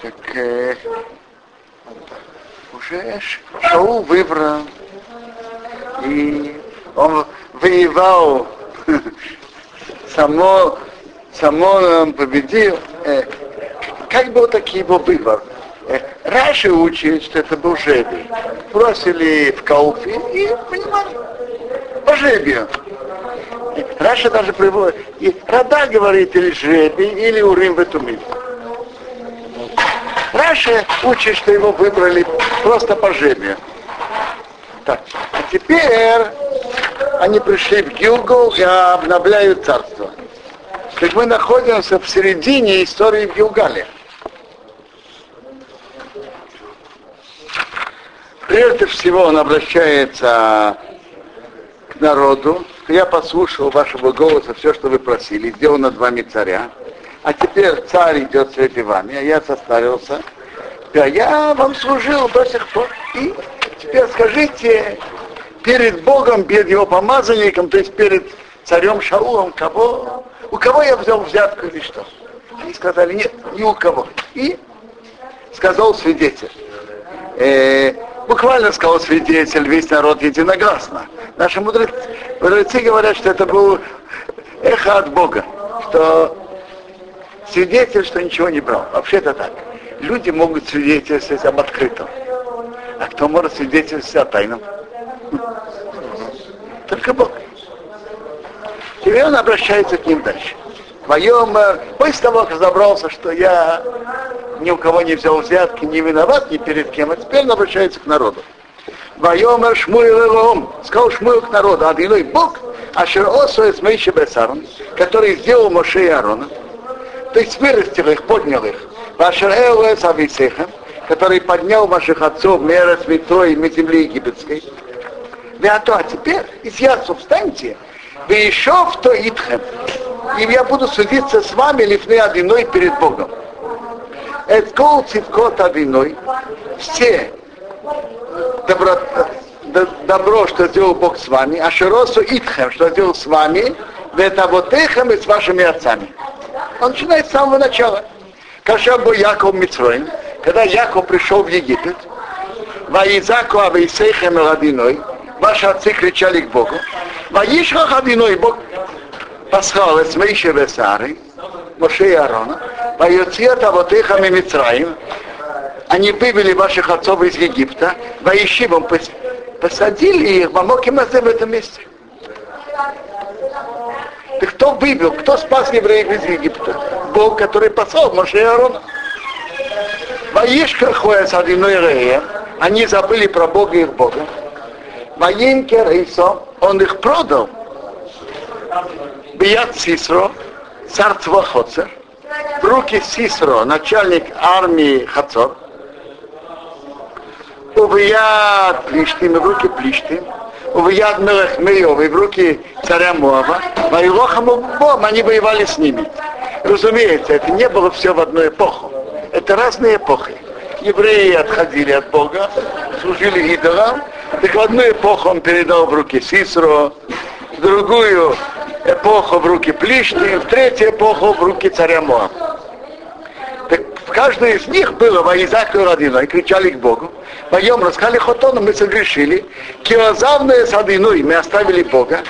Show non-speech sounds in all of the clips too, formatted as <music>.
Так э, уже Шаул выбрал, и он воевал, <laughs> само, само он победил. Э, как был такой его выбор? Э, Раши учит, что это был жребий. Бросили в Кауфе и понимали, по жребию. Раша даже приводит, и Рада говорит или жребий, или урим в эту милу. Раша учит, что его выбрали просто по жребию. Так, а теперь они пришли в Гилгу и обновляют царство. Так мы находимся в середине истории в Гилгале. Прежде всего он обращается к народу. Я послушал вашего голоса, все, что вы просили, сделал над вами царя. А теперь царь идет среди вами, а я состарился. Я вам служил до сих пор. И теперь скажите перед Богом, перед его помазанником, то есть перед царем Шаулом, кого, у кого я взял взятку или что? Они сказали, нет, ни у кого. И сказал свидетель. Э, буквально сказал свидетель, весь народ единогласно. Наши мудрецы, мудрецы говорят, что это был эхо от Бога, что свидетель, что ничего не брал. Вообще это так. Люди могут свидетельствовать об открытом. А кто может свидетельствовать о тайном? Только Бог. Теперь он обращается к ним дальше. Твоем, после того, как разобрался, что я ни у кого не взял взятки, не виноват ни перед кем, а теперь он обращается к народу. Вайомер Шмуил Элоом, сказал Шмуил к народу, а Адиной Бог, Ашер Осуэс Мейши Бесарон, который сделал Моше и Аарона, то есть вырастил их, поднял их, который поднял ваших отцов Мера Святой и земли египетской. Да а то, а теперь из Ясу встаньте, вы еще в то Итхем, и я буду судиться с вами лифны одиной перед Богом. Эткол цивкот одиной, все добро, добро, что сделал Бог с вами, а широсу итхем, что сделал с вами, это вот эхом и с вашими отцами. Он начинает с самого начала. Каша был Яков Митроим, когда Яков пришел в Египет, Ваизаку Авейсейхем Радиной, ваши отцы кричали к Богу, Ваишха Хадиной, Бог послал с Мейши Весары, Моше и Аарона, Вайоцият Авотейхам и Митраим, они вывели ваших отцов из Египта, Ваишивом посадили их в Амокимазе в этом месте. Ты кто вывел, кто спас евреев из Египта? Бог, который послал Моше и Аарона. Ходят с одной реем, они забыли про Бога и их Бога. Ваинке Рейсо, он их продал. Бият Сисро, царство Хоцер, в руки Сисро, начальник армии Хацор, Увияд Плиштим, в руки Плиштим, Увияд Мелехмеев, и в руки царя Моава, Вайлохаму Бом, они воевали с ними. Разумеется, это не было все в одну эпоху. Это разные эпохи. Евреи отходили от Бога, служили идолам, так в одну эпоху он передал в руки Сисро, в другую эпоху в руки Плишни, в третью эпоху в руки царя Моа. Так в каждой из них было воизаку родиной, кричали к Богу. Поем, рассказали Хотону, мы согрешили. Киозавные садиной, мы оставили Бога.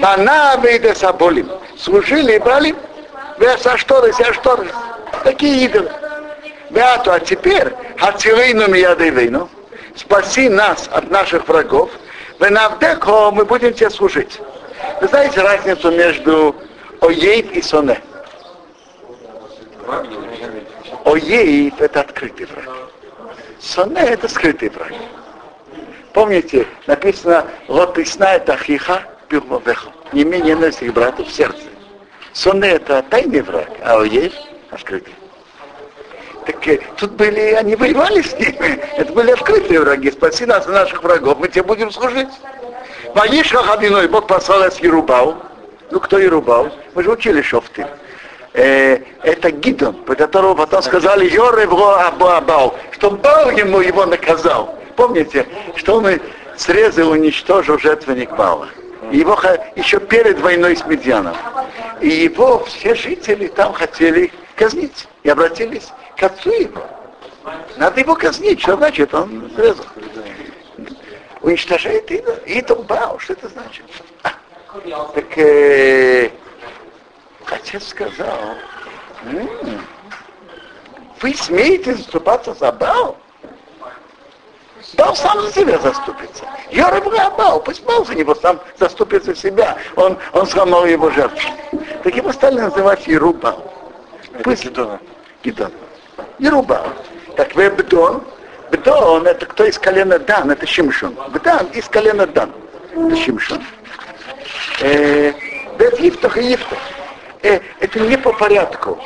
Бана выйде соболим. Служили и брали. Веса шторы, ся шторы. Такие идолы. Беату, а теперь, хацилейну миядейвейну, спаси нас от наших врагов, в Навдеко мы будем тебе служить. Вы знаете разницу между Оейв и Соне? Оейв это открытый враг. Соне это скрытый враг. Помните, написано Лотисна это хиха пилмовеха. Не менее ненависть брату в сердце. Соне это тайный враг, а Оейв открытый. Так э, тут были, они воевали с ними. <laughs> Это были открытые враги. Спаси нас от наших врагов, мы тебе будем служить. Ваишха Хабиной, Бог послал с Ерубал. Ну, кто Ерубал? Мы же учили шофты. Э, это Гидон, по которому потом сказали Йоревро Абуабал, что Бал ему его наказал. Помните, что он срезал, уничтожил жертвенник Бала. Его еще перед войной с Медьяном. И его все жители там хотели казнить. И обратились к отцу его. Надо его казнить. Что значит? Он срезал. Уничтожает идол. Бау. Что это значит? А, так э, отец сказал, м-м, вы смеете заступаться за Бау? Бал сам за себя заступится. Йорабра Бал, пусть Бал за него сам заступится себя. Он, он сломал его жертву. Так его стали называть Ерубал. Пусть Гидон. Гидон. Ерубал. Так вы Бдон. Бдон это кто из колена Дан, это Шимшон. Бдан из колена Дан. Это Шимшон. Э, это Ифтах и Ифтах. Э, это не по порядку.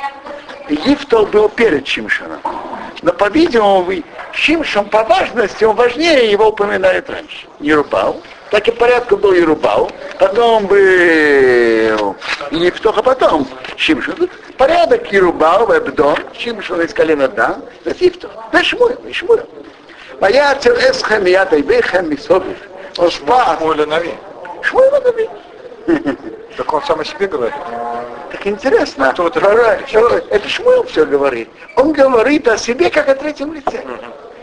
Ифтал был перед Шимшоном. Но, по-видимому, Шимшон по важности, он важнее, его упоминает раньше. Ерубал. Так и порядку был Ерубал. Потом был Ефтох, а потом Шимшон. Порядок Ерубал, Эбдон, Шимшон из колена Дан, Ефтох. Да Шмуэл, и Шмуэл. Моя Эсхем, я Тайбехем, Мисобив. Он спас. Шмуэля Нави. Шмуэля Нави. Так он сам о себе говорит. Так интересно, А кто это пророк- это, Шмуэл все говорит. Он говорит о себе как о третьем лице.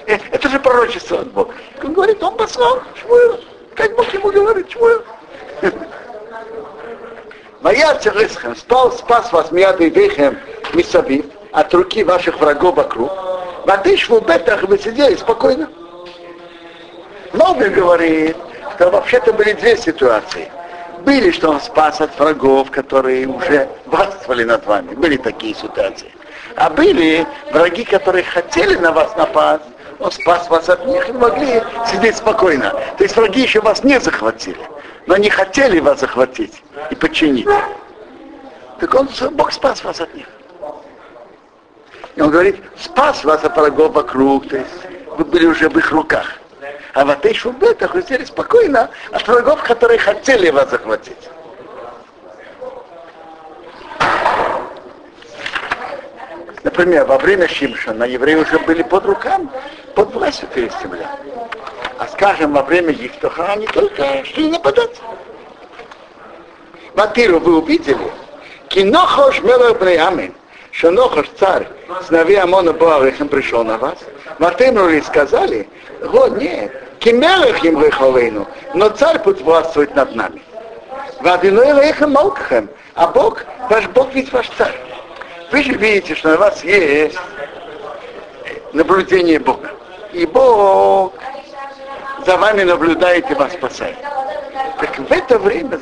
Э, Это же пророчество от Бога. Он говорит, он послал Шмуэл. Как Бог ему говорит, Шмуэл. Моя Цересхем спал, спас вас мияды вехем мисавив от руки ваших врагов вокруг. Ватыш в бетах вы сидели спокойно. Новый говорит, что вообще-то были две ситуации. Были, что он спас от врагов, которые уже властвовали над вами. Были такие ситуации. А были враги, которые хотели на вас напасть, он спас вас от них и могли сидеть спокойно. То есть враги еще вас не захватили, но не хотели вас захватить и подчинить. Так он, Бог спас вас от них. И он говорит, спас вас от врагов вокруг, то есть вы были уже в их руках. А в этой шубетах вы сидели спокойно от врагов, которые хотели вас захватить. Например, во время Шимшона евреи уже были под руками, под властью филистимлян. А скажем, во время Ехтоха они только шли нападать. Матиру вы увидели, кинохош мелах бнеямин, что Нохош царь, сыновей Амона Боарихем пришел на вас. Матемрули сказали, вот нет, кимелах им реховейну, но царь будет властвовать над нами. А Бог, ваш Бог ведь ваш царь. Вы же видите, что на вас есть наблюдение Бога. И Бог за вами наблюдает и вас спасает. Так в это время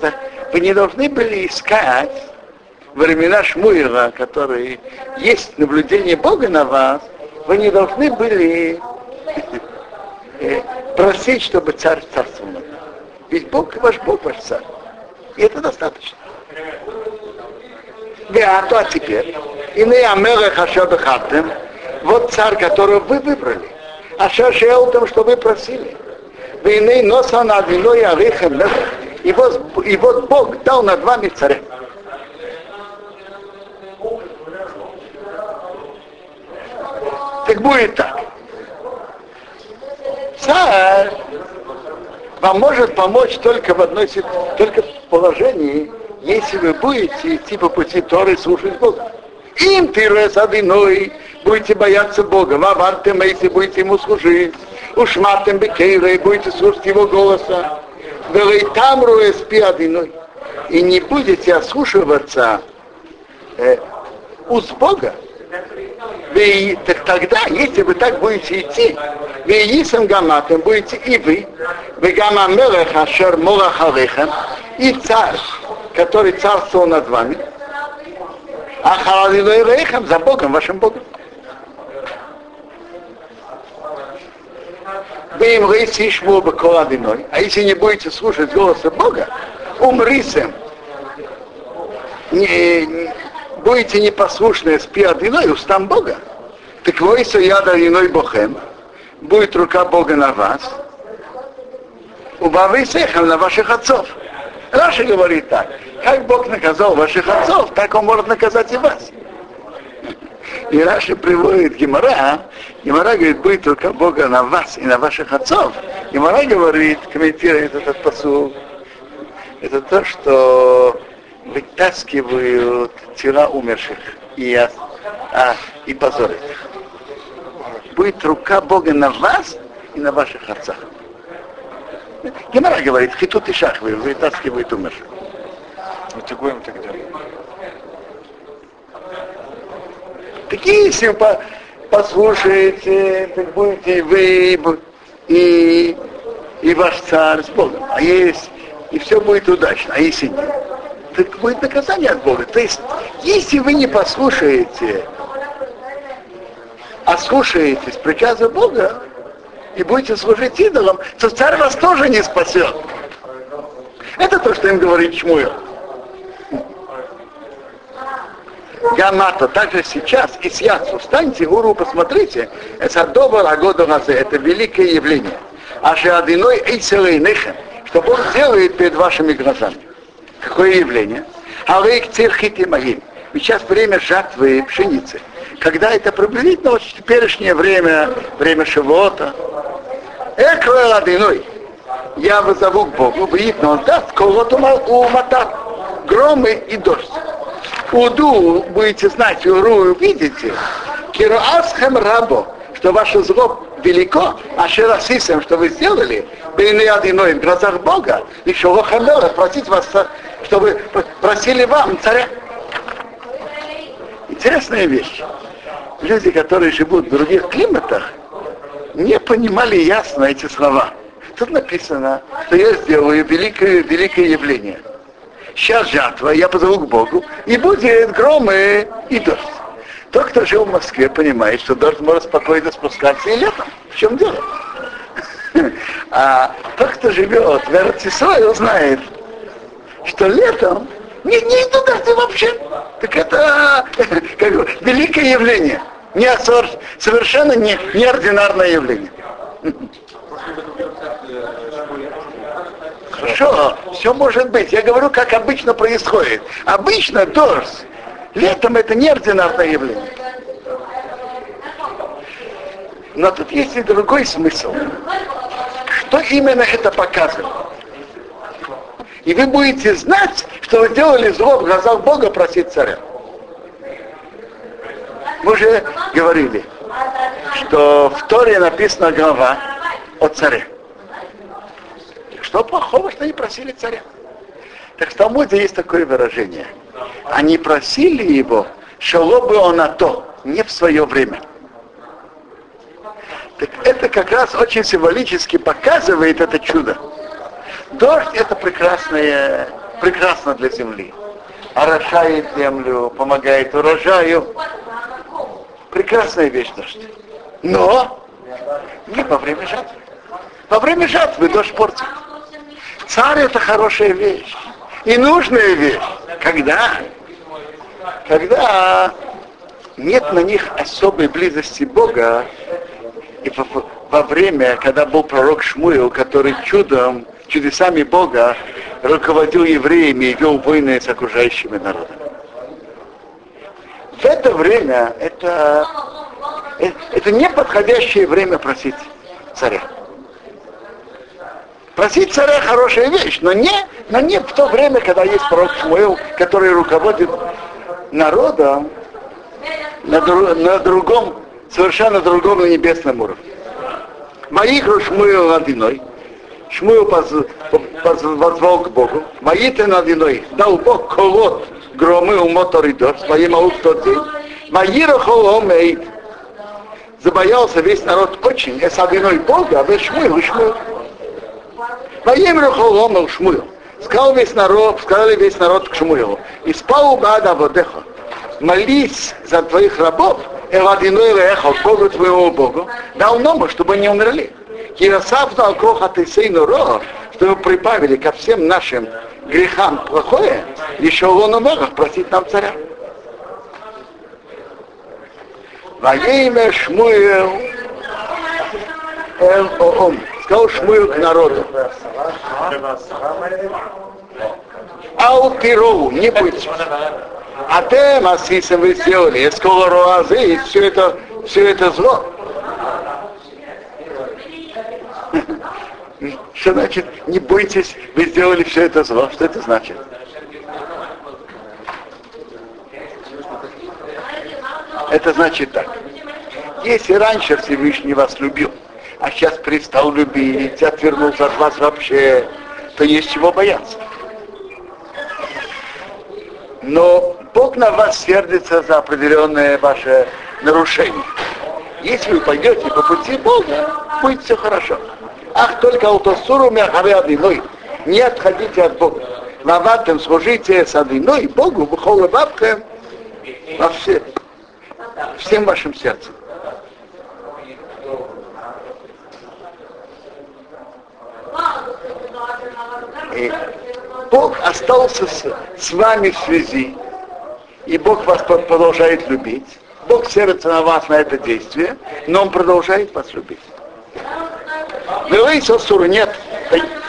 вы не должны были искать времена Шмуила, которые есть наблюдение Бога на вас, вы не должны были э, просить, чтобы царь царствовал. Ведь Бог ваш Бог ваш царь. И это достаточно. Да, а то а теперь. И не Амелех Ашер Бехаттем, вот царь, которого вы выбрали. А шел том, что вы просили. Вы не носа над виной и вот, и вот Бог дал над вами царя. Так будет так. Царь вам может помочь только в одной только в положении, если вы будете идти по пути Торы слушать Бога. Им ты одиной, будете бояться Бога, вавартем, если будете ему служить, ушматем бекейра, и будете слушать его голоса, там спи одиной, и не будете ослушиваться э, уст Бога, вы, так тогда, если вы так будете идти, вы Исам Гаматом будете и вы, вы Гама Мелех Ашер Молах Алейхем, и царь, который царствовал над вами, а Халалилой Рейхем за Богом, вашим Богом. Вы им рейси шму баколадиной, а если не будете слушать голоса Бога, умрисем, не- будете непослушны с пиадиной устам Бога, так войся яда иной Богем, будет рука Бога на вас, убавы сехам на ваших отцов. Раша говорит так, как Бог наказал ваших отцов, так Он может наказать и вас. И Раша приводит Гемора, Гемора говорит, будет рука Бога на вас и на ваших отцов. Гемора говорит, комментирует этот посыл, это то, что вытаскивают тела умерших и, а, и позорят их. будет рука Бога на вас и на ваших отцах. Гемора говорит, хитут и шах вы вытаскивает умерших. Ну ты гоем тогда. Такие, если вы по послушаете, так будете вы и, и ваш царь с Богом. А есть, и все будет удачно. А если нет, так будет наказание от Бога. То есть, если вы не послушаете, а слушаетесь приказа Бога, и будете служить идолам, то царь вас тоже не спасет. Это то, что им говорит Чмуил. Гамата, также сейчас, и с встаньте, уру, посмотрите, это добр агода это великое явление. А же одиной эйцелейнехем, что Бог делает перед вашими глазами. Какое явление? А вы их цирхите могим. Сейчас время жатвы пшеницы. Когда это приблизительно вот теперешнее время, время Шивота. Эквел одиной. Я вызову к Богу, выйдет, но он даст кого-то у матар. Громы и дождь. Уду будете знать, уру увидите, кироасхем рабо, что ваше зло велико, а шерасисем, что вы сделали, были одиной в глазах Бога, что хамела, просить вас, чтобы просили вам царя. Интересная вещь. Люди, которые живут в других климатах, не понимали ясно эти слова. Тут написано, что я сделаю великое, великое явление – сейчас жатва, я позову к Богу, и будет гром и, и дождь. Тот, кто жил в Москве, понимает, что дождь может спокойно спускаться и летом. В чем дело? А тот, кто живет в Эрцисрой, знает, что летом не, не идут дожди вообще. Так это <laughs> как бы, великое явление. Не, совершенно не, неординарное явление. <laughs> Хорошо, все может быть. Я говорю, как обычно происходит. Обычно дождь. Летом это неординарное явление. Но тут есть и другой смысл. Что именно это показывает? И вы будете знать, что вы сделали зло в глазах Бога просить царя. Мы уже говорили, что в Торе написана глава о царе. Что плохого, что они просили царя? Так в Талмуде есть такое выражение. Они просили его, шало бы он на то, не в свое время. Это как раз очень символически показывает это чудо. Дождь это прекрасное, прекрасно для земли. Орошает землю, помогает урожаю. Прекрасная вещь дождь. Но не во время жатвы. Во время жатвы дождь портит. Царь это хорошая вещь. И нужная вещь. Когда? Когда нет на них особой близости Бога, и во время, когда был пророк Шмуил, который чудом, чудесами Бога руководил евреями и вел войны с окружающими народами. В это время это, это неподходящее время просить царя. Просить царя хорошая вещь, но не, но не в то время, когда есть пророк Шмуэл, который руководит народом на, дру, на другом, совершенно другом на небесном уровне. Моих Шмуэл над иной. Шмуэл позвал к Богу. Мои ты над иной. Дал Бог колот громы у моторидор, своим аук тот день. Мои рахоломей. Забоялся весь народ очень. Es одиной Бога, а вы Шмуэл, Шмуэл. Воемру холомел Шмуил. Сказал весь народ, сказали весь народ к Шмуилу. И спал Бада Водеха. Молись за твоих рабов, Эладиной Леха, Богу твоему Богу, дал ному, чтобы не умерли. Кирасав дал кроха ты сейну ро, чтобы прибавили ко всем нашим грехам плохое, еще он умер, просить нам царя. Во имя Шмуил Эл Оом сказал Шмуил к народу. Ау не будь. А те массисы вы сделали, скоро руазы, и все это, все это зло. Что значит, не бойтесь, вы сделали все это зло? Что это значит? Это значит так. Если раньше Всевышний вас любил, а сейчас перестал любить, отвернулся от вас вообще, то есть чего бояться. Но Бог на вас сердится за определенное ваше нарушение. Если вы пойдете по пути Бога, будет все хорошо. Ах, только аутосуру мяхары одиной. Не отходите от Бога. Ваватым служите с одиной Богу, бухолы бабкам во все, всем вашим сердцем. И Бог остался с вами в связи, и Бог вас продолжает любить. Бог сердится на вас на это действие, но Он продолжает вас любить. Вы сосуру нет,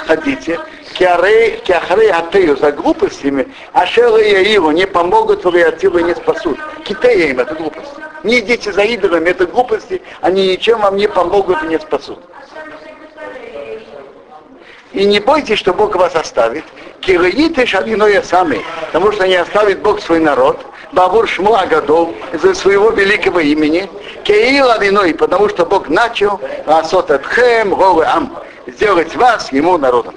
ходите, киахрей атею за глупостями, а шелы его не помогут, вы атилу не спасут. Китея им это глупость. Не идите за идолами, это глупости, они ничем вам не помогут и не спасут. И не бойтесь, что Бог вас оставит. Кираите шалиное сами, потому что не оставит Бог свой народ. Бабур Шмуа Гадов из-за своего великого имени. Кеила виной, потому что Бог начал Асот Эдхем Ам сделать вас ему народом.